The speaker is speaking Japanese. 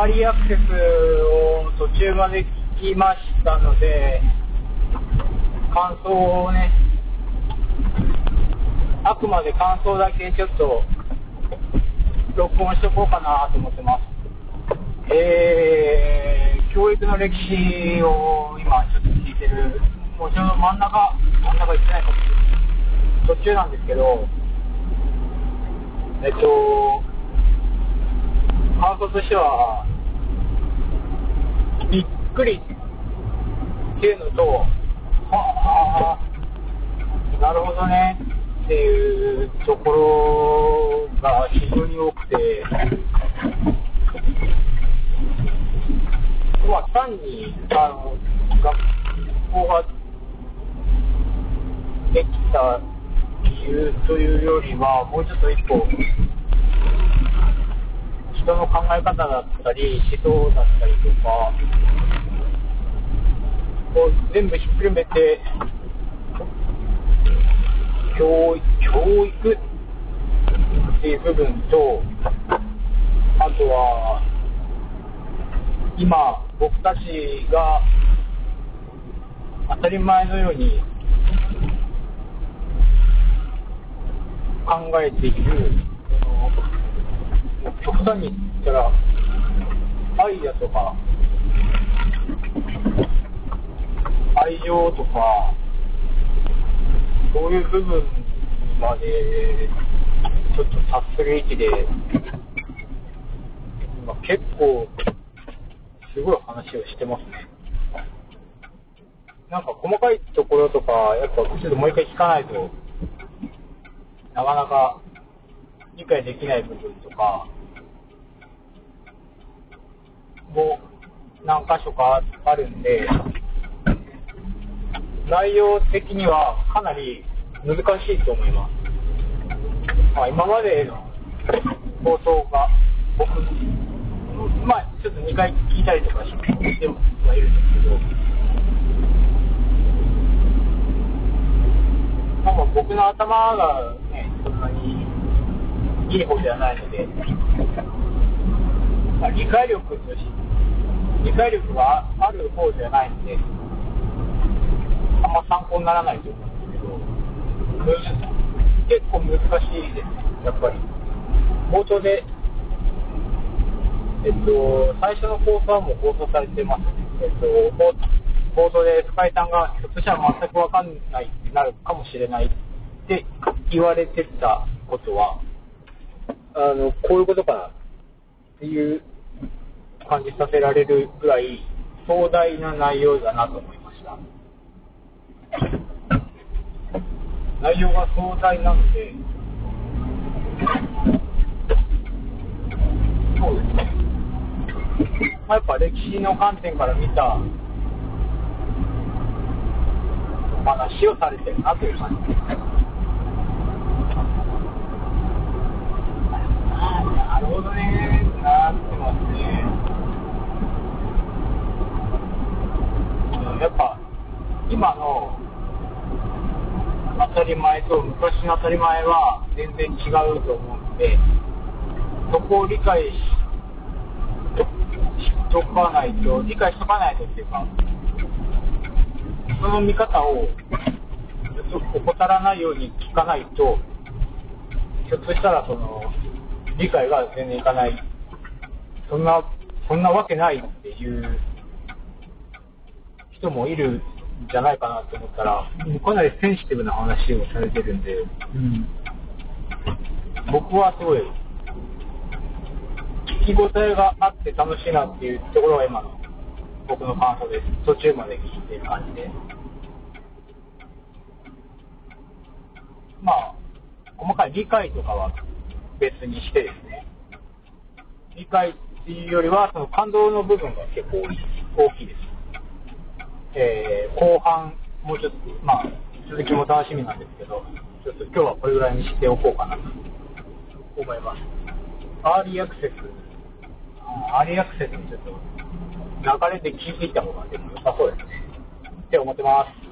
アーリーアクセスを途中まで聞きましたので、感想をね、あくまで感想だけちょっと録音しとこうかなと思ってます。えー、教育の歴史を今ちょっと聞いてる、もうちょうど真ん中、真ん中行ってないかもしれない。途中なんですけど、えっと、感想としては、びっくりっていうのと、はあ、なるほどねっていうところが非常に多くて、まあ、単にあの学校ができた理由というよりは、もうちょっと一歩、人の考え方だったり、思想だったりとか、こう全部ひっくるめて、教教育っていう部分と、あとは、今、僕たちが当たり前のように考えている、その極端に言ったら、愛だとか、愛情とか、そういう部分までちょっと達する域で、今結構、すごい話をしてますね。なんか細かいところとか、やっぱちょっともう一回聞かないと、なかなか理解できない部分とか、も何箇所かあるんで、内容的にはかなり難しいと思います。まあ、今までの放送が僕、まあちょっと2回聞いたりとかしてはいるんですけど、まあ、僕の頭がね、そんなにいい方ではないので、理解力とし、理解力がある方ではないので、あんま参考にならないと思うんですけど、結構難しいです、やっぱり。冒頭で、えっと、最初の放送はもう放送されてます。えっと、冒頭で深井さんが、ひょっとしたら全くわかんないってなるかもしれないって言われてたことは、あの、こういうことかなっていう感じさせられるぐらい壮大な内容だなと思いました。内容が壮大なので、そうですね。まあ、やっぱ歴史の観点から見たお話をされてるなという感じですね。なるほどね。なってますね。やっぱ今の当たり前と昔の当たり前は全然違うと思うので、そこを理解しとかないと、理解しとかないとっていうか、その見方を怠らないように聞かないと、ひょっとしたらその理解が全然いかない、そんな、そんなわけないっていう人もいるじゃないかなと思ったら、かなりセンシティブな話をされてるんで、うん、僕はすごい、聞き応えがあって楽しいなっていうところが今の僕の感想です。途中まで聞いてる感じで。まあ、細かい理解とかは別にしてですね、理解っていうよりは、その感動の部分が結構大きいです。えー、後半、もうちょっと、まあ、続きも楽しみなんですけど、ちょっと今日はこれぐらいにしておこうかなと思います。アーリーアクセス、アーリーアクセスにちょっと流れで気づいた方がでも良さそうですね。って思ってます。